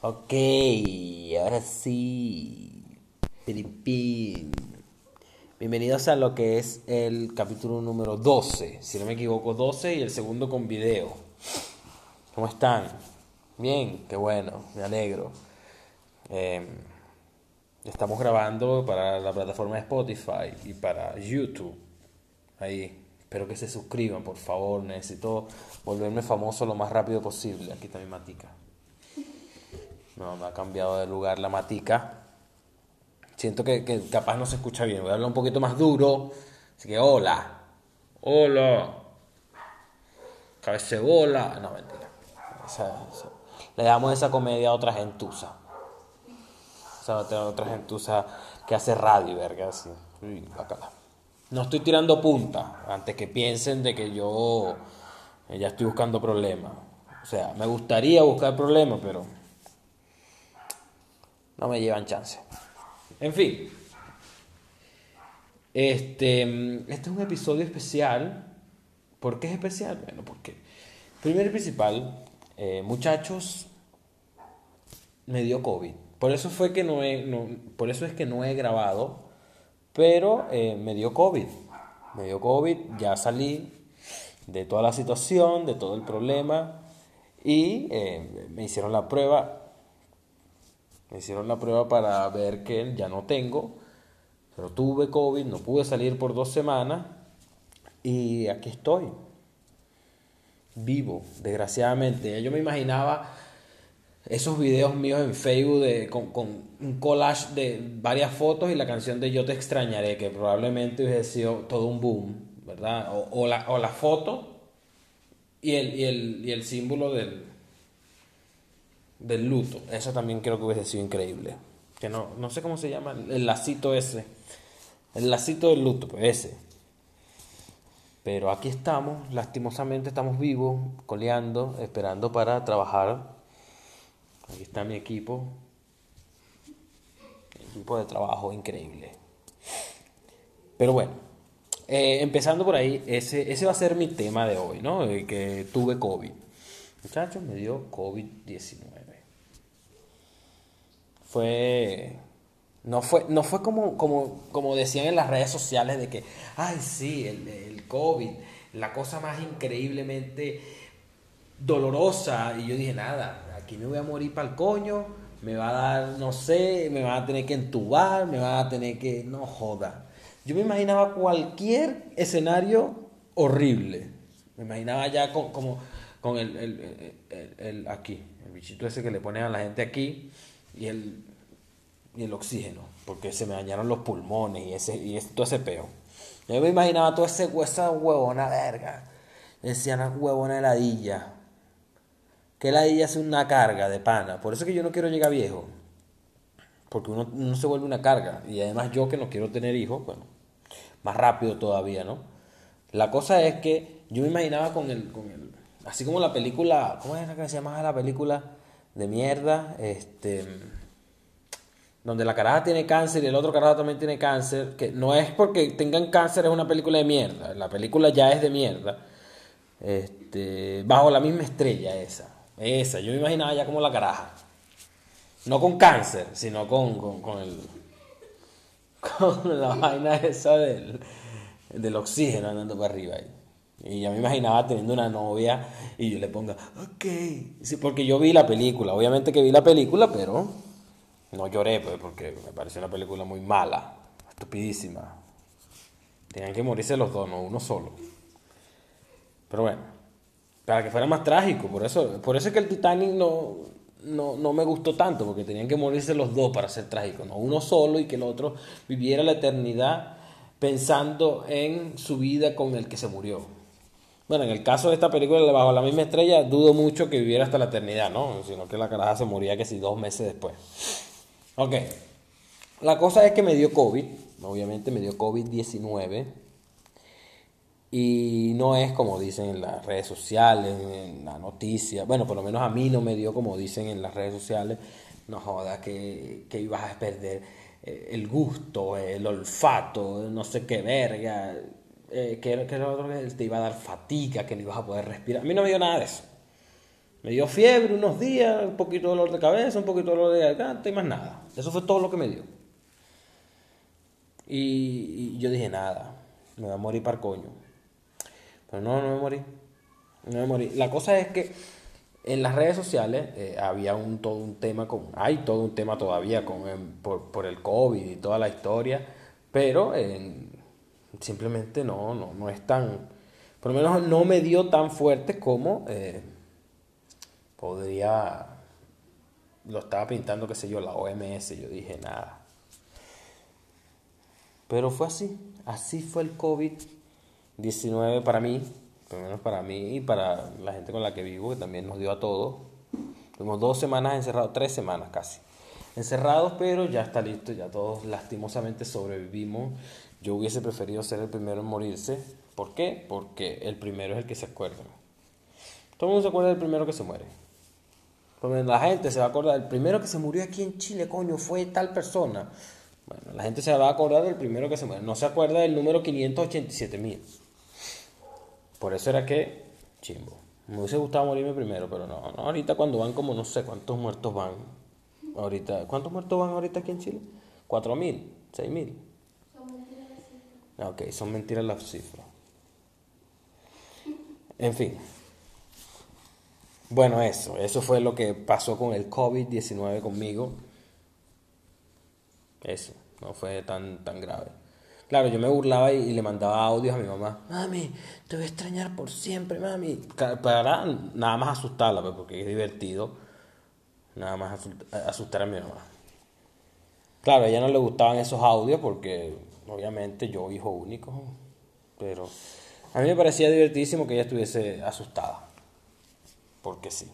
Ok, ahora sí. Filipín. Bienvenidos a lo que es el capítulo número 12, si no me equivoco, 12 y el segundo con video. ¿Cómo están? Bien, qué bueno, me alegro. Eh, estamos grabando para la plataforma de Spotify y para YouTube. Ahí, espero que se suscriban, por favor. Necesito volverme famoso lo más rápido posible. Aquí está mi matica. No, me ha cambiado de lugar la matica. Siento que, que capaz no se escucha bien. Voy a hablar un poquito más duro. Así que hola. Hola. Cabecebola. No, mentira. Esa- esa- Le damos esa comedia a otra gentuza. O sea, otra, otra gentuza que hace radio, verga, así. Uy, bacala. No estoy tirando punta antes que piensen de que yo eh, ya estoy buscando problemas. O sea, me gustaría buscar problemas, pero no me llevan chance. En fin. Este, este es un episodio especial. ¿Por qué es especial? Bueno, porque primero y principal, eh, muchachos, me dio COVID. Por eso fue que no he, no- por eso es que no he grabado, pero eh, me dio COVID. Me dio COVID, ya salí de toda la situación, de todo el problema y eh, me hicieron la prueba. Me hicieron la prueba para ver que ya no tengo, pero tuve COVID, no pude salir por dos semanas y aquí estoy, vivo, desgraciadamente. Yo me imaginaba esos videos míos en Facebook de, con, con un collage de varias fotos y la canción de Yo te extrañaré, que probablemente hubiese sido todo un boom, ¿verdad? O, o la, o la foto y el, y el, y el símbolo del, del luto. Eso también creo que hubiese sido increíble. Que no, no sé cómo se llama, el lacito ese. El lacito del luto, pues ese. Pero aquí estamos, lastimosamente estamos vivos, coleando, esperando para trabajar. Aquí está mi equipo. Equipo de trabajo increíble. Pero bueno, eh, empezando por ahí, ese, ese va a ser mi tema de hoy, ¿no? De que tuve COVID. Muchachos, me dio COVID-19. Fue. No fue, no fue como, como, como decían en las redes sociales de que, ay, sí, el, el COVID, la cosa más increíblemente dolorosa. Y yo dije, nada, aquí me voy a morir para el coño, me va a dar, no sé, me van a tener que entubar, me van a tener que, no joda. Yo me imaginaba cualquier escenario horrible. Me imaginaba ya con, como con el, el, el- el- aquí, el bichito ese que le ponen a la gente aquí y el, y el oxígeno, porque se me dañaron los pulmones y, ese, y todo ese peo. Yo me imaginaba todo ese esa huevona verga. Decía una huevona heladilla. Que heladilla hace una carga de pana. Por eso es que yo no quiero llegar viejo. Porque uno, uno se vuelve una carga. Y además yo que no quiero tener hijos, bueno, más rápido todavía, ¿no? La cosa es que yo me imaginaba con el, con el así como la película, ¿cómo era que se llamaba la película de mierda? Este, donde la caraja tiene cáncer y el otro carajo también tiene cáncer, que no es porque tengan cáncer, es una película de mierda, la película ya es de mierda. Este, bajo la misma estrella esa, esa, yo me imaginaba ya como la caraja. No con cáncer, sino con, con, con el con la vaina esa del, del oxígeno andando para arriba. ahí. Y ya me imaginaba teniendo una novia y yo le ponga, ok. Sí, porque yo vi la película, obviamente que vi la película, pero no lloré, pues, porque me pareció una película muy mala, estupidísima. Tenían que morirse los dos, no uno solo. Pero bueno, para que fuera más trágico, por eso, por eso es que el Titanic no, no, no me gustó tanto, porque tenían que morirse los dos para ser trágico, no uno solo y que el otro viviera la eternidad pensando en su vida con el que se murió. Bueno, en el caso de esta película de Bajo la misma estrella, dudo mucho que viviera hasta la eternidad, ¿no? Sino que la caraja se moría que si dos meses después. Ok. La cosa es que me dio COVID, obviamente me dio COVID-19. Y no es como dicen en las redes sociales, en la noticia. Bueno, por lo menos a mí no me dio como dicen en las redes sociales. No joda, que, que ibas a perder eh, el gusto, el olfato, no sé qué verga. Eh, que, que lo otro que te iba a dar fatiga, que no ibas a poder respirar. A mí no me dio nada de eso. Me dio fiebre unos días, un poquito de dolor de cabeza, un poquito de dolor de garganta y más nada. Eso fue todo lo que me dio. Y, yo dije, nada, me voy a morir para coño. Pero no, no me morí. No me morí. La cosa es que en las redes sociales eh, había un, todo un tema, con, hay todo un tema todavía con, por, por, el COVID y toda la historia, pero simplemente no, no, no es tan, por lo menos no me dio tan fuerte como eh, podría, lo estaba pintando, qué sé yo, la OMS, yo dije nada. Pero fue así, así fue el COVID-19 para mí, por lo menos para mí y para la gente con la que vivo, que también nos dio a todos. Tuvimos dos semanas encerrados, tres semanas casi. Encerrados, pero ya está listo, ya todos lastimosamente sobrevivimos. Yo hubiese preferido ser el primero en morirse. ¿Por qué? Porque el primero es el que se acuerda. Todo el mundo se acuerda del primero que se muere. La gente se va a acordar, el primero que se murió aquí en Chile, coño, fue tal persona. Bueno, la gente se va a acordar del primero que se muere. No se acuerda del número 587 mil. Por eso era que, chimbo. Me hubiese gustado morirme primero, pero no, no. Ahorita cuando van como no sé cuántos muertos van. Ahorita, ¿cuántos muertos van ahorita aquí en Chile? ¿Cuatro mil? ¿Seis mil? Son mentiras las cifras. Ok, son mentiras las cifras. En fin. Bueno, eso, eso fue lo que pasó con el COVID-19 conmigo. Eso, no fue tan, tan grave. Claro, yo me burlaba y, le mandaba audios a mi mamá. Mami, te voy a extrañar por siempre, mami. Para nada más asustarla, pues, porque es divertido. Nada más asustar a mi mamá. Claro, a ella no le gustaban esos audios porque, obviamente, yo hijo único. Pero a mí me parecía divertidísimo que ella estuviese asustada. Porque sí.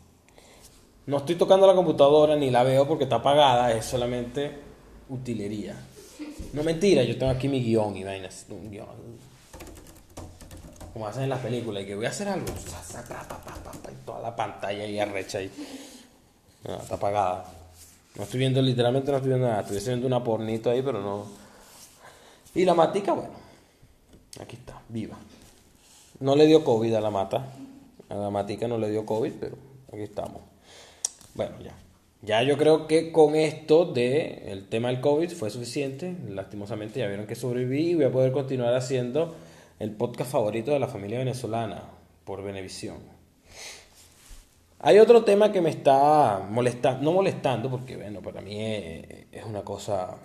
No estoy tocando la computadora ni la veo porque está apagada, es solamente utilería. No mentira, yo tengo aquí mi guion y vainas. Un guion. Como hacen en las películas, y que voy a hacer algo. Y toda la pantalla ahí arrecha ahí. No, está apagada. No estoy viendo, literalmente no estoy viendo nada. Estoy viendo una pornito ahí, pero no. Y la matica, bueno. Aquí está, viva. No le dio COVID a la mata. A la matica no le dio COVID, pero aquí estamos. Bueno, ya. Ya yo creo que con esto de tema del COVID fue suficiente. Lastimosamente ya vieron que sobreviví y voy a poder continuar haciendo el podcast favorito de la familia venezolana por Venevisión. Hay otro tema que me está molestando, no molestando, porque bueno, para mí es, una cosa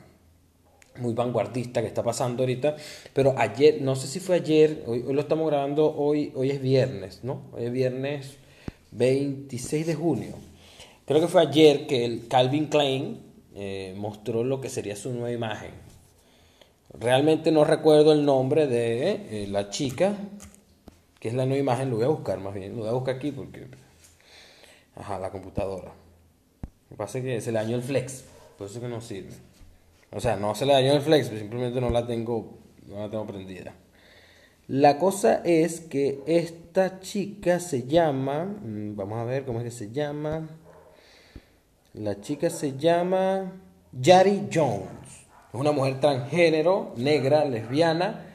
muy vanguardista que está pasando ahorita, pero ayer, no sé si fue ayer, hoy, hoy, lo estamos grabando, hoy, hoy es viernes, ¿no? Hoy es viernes 26 de junio. Creo que fue ayer que el Calvin Klein eh, mostró lo que sería su nueva imagen. Realmente no recuerdo el nombre de eh, la chica, que es la nueva imagen, lo voy a buscar más bien, lo voy a buscar aquí porque... Ajá, la computadora. Lo que pasa es que se le dañó el flex, por eso que no sirve. O sea, no se le dañó el flex, simplemente no la tengo, no la tengo prendida. La cosa es que esta chica se llama, mm, vamos a ver cómo es que se llama. La chica se llama Yari Jones. Es una mujer transgénero, negra, lesbiana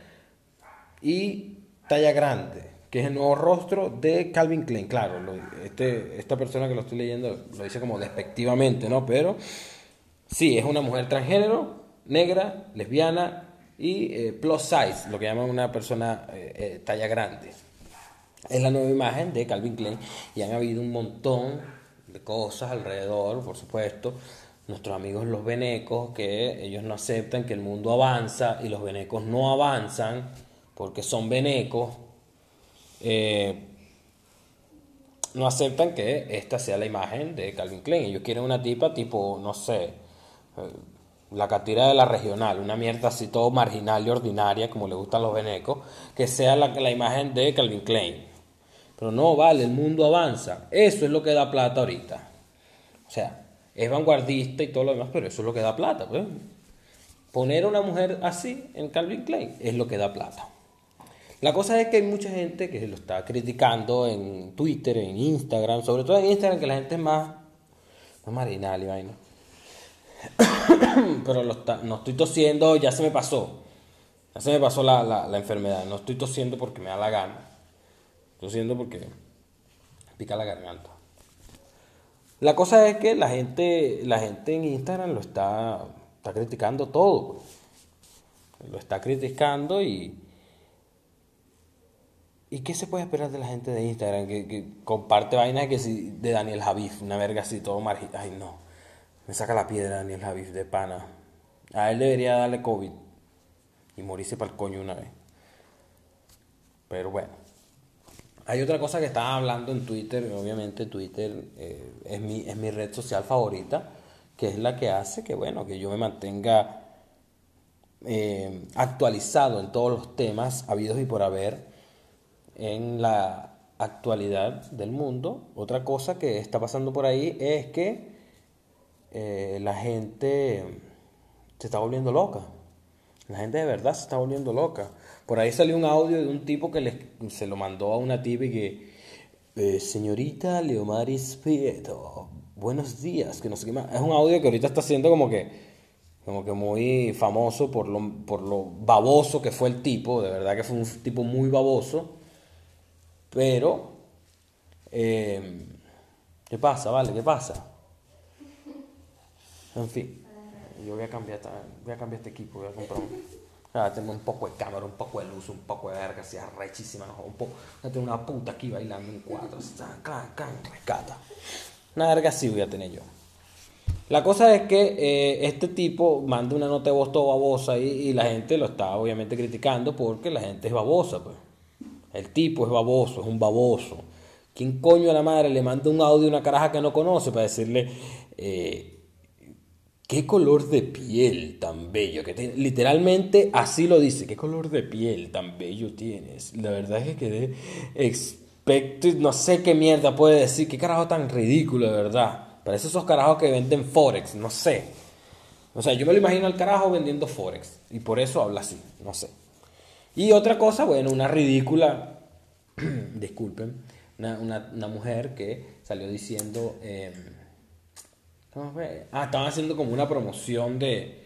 y talla grande, que es el nuevo rostro de Calvin Klein. Claro, este, esta persona que lo estoy leyendo lo dice como despectivamente, ¿no? Pero sí, es una mujer transgénero, negra, lesbiana y eh, plus size, lo que llaman una persona eh, eh, talla grande. Es la nueva imagen de Calvin Klein y han habido un montón de cosas alrededor, por supuesto. Nuestros amigos los venecos, que ellos no aceptan que el mundo avanza y los venecos no avanzan porque son venecos. Eh, no aceptan que esta sea la imagen de Calvin Klein. Ellos quieren una tipa tipo, no sé, eh, la catira de la regional, una mierda así todo marginal y ordinaria, como le gustan los venecos, que sea la, la imagen de Calvin Klein. Pero no, vale, el mundo avanza. Eso es lo que da plata ahorita. O sea, es vanguardista y todo lo demás, pero eso es lo que da plata. Pues. Poner a una mujer así en Calvin Klein es lo que da plata. La cosa es que hay mucha gente que lo está criticando en Twitter, en Instagram, sobre todo en Instagram, que la gente es más, más marginal y vaina. Pero lo está, no estoy tosiendo, ya se me pasó. Ya se me pasó la, la enfermedad. No estoy tosiendo porque me da la gana. Lo siento porque pica la garganta. La cosa es que la gente, la gente en Instagram lo está, está criticando todo. Pues. Lo está criticando y... ¿Y qué se puede esperar de la gente de Instagram? Que, comparte vainas que si, de Daniel Javif, una verga así, todo marginal. Ay, no. Me saca la piedra Daniel Javif de pana. A él debería darle COVID y morirse para el coño una vez. Pero bueno. Hay otra cosa que estaba hablando en Twitter, obviamente Twitter eh, es, mi, es mi red social favorita, que es la que hace que, bueno, que yo me mantenga eh, actualizado en todos los temas habidos y por haber en la actualidad del mundo. Otra cosa que está pasando por ahí es que eh, la gente se está volviendo loca. La gente de verdad se está volviendo loca. Por ahí salió un audio de un tipo que le, se lo mandó a una tipa y que, eh, señorita Leomaris Prieto, buenos días, que no sé qué más. Es un audio que ahorita está siendo como que, como que muy famoso por lo, por lo baboso que fue el tipo, de verdad que fue un tipo muy baboso. Pero, eh, ¿qué pasa, vale? ¿Qué pasa? En fin yo voy a cambiar, voy a cambiar este equipo, voy a comprar un, tengo un poco de cámara, un poco de luz, un poco de verga, así arrechísima, un poco, voy a tener una puta aquí bailando en cuatro, can, can, rescata. Una verga así voy a tener yo. La cosa es que eh, este tipo manda una nota de voz todo babosa y, la gente lo está obviamente criticando porque la gente es babosa, pues. El tipo es baboso, es un baboso. ¿Quién coño a la madre le manda un audio a una caraja que no conoce para decirle, eh, qué color de piel tan bello que. Literalmente así lo dice, qué color de piel tan bello tienes. La verdad es que quedé expecto, no sé qué mierda puede decir, qué carajo tan ridículo, de verdad. Parece esos carajos que venden Forex, no sé. O sea, yo me lo imagino al carajo vendiendo Forex y por eso habla así, no sé. Y otra cosa, bueno, una ridícula, disculpen, una, mujer que salió diciendo... Eh, Ah, estaban haciendo como una promoción de,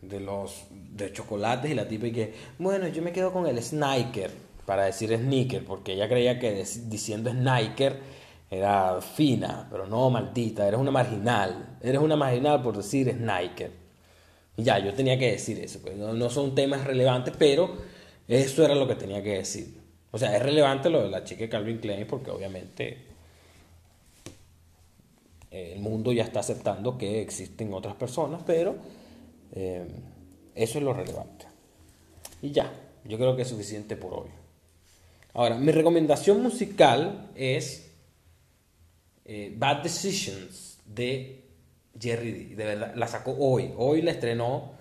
de los de chocolates y la tipa y que, bueno, yo me quedo con el Sniker para decir sneaker, porque ella creía que diciendo Sniker era fina, pero no maldita, eres una marginal, eres una marginal por decir Sniker. Ya, yo tenía que decir eso, pues no, no son temas relevantes, pero eso era lo que tenía que decir. O sea, es relevante lo de la chica Calvin Klein porque obviamente el mundo ya está aceptando que existen otras personas, pero eh, eso es lo relevante. Y ya, yo creo que es suficiente por hoy. Ahora, mi recomendación musical es eh, Bad Decisions de Jerry D. De verdad, la sacó hoy. Hoy la estrenó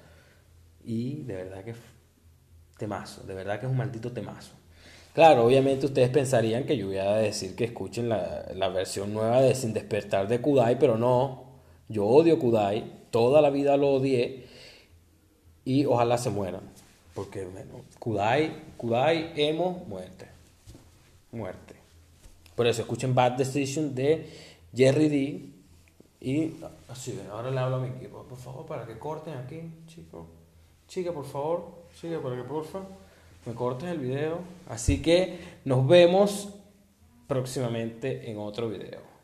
y de verdad que temazo. De verdad que es un maldito temazo. Claro, obviamente ustedes pensarían que yo voy a decir que escuchen la, versión nueva de Sin despertar de Kudai, pero no. Yo odio Kudai, toda la vida lo odié y ojalá se mueran. Porque, bueno, Kudai, Kudai, emo, muerte. Muerte. Por eso escuchen Bad Decision de Jerry D. Y así, ahora le hablo a mi equipo, por favor, para que corten aquí, chicos. Chica, por favor, sigue para que porfa me cortes el video. Así que nos vemos próximamente en otro video.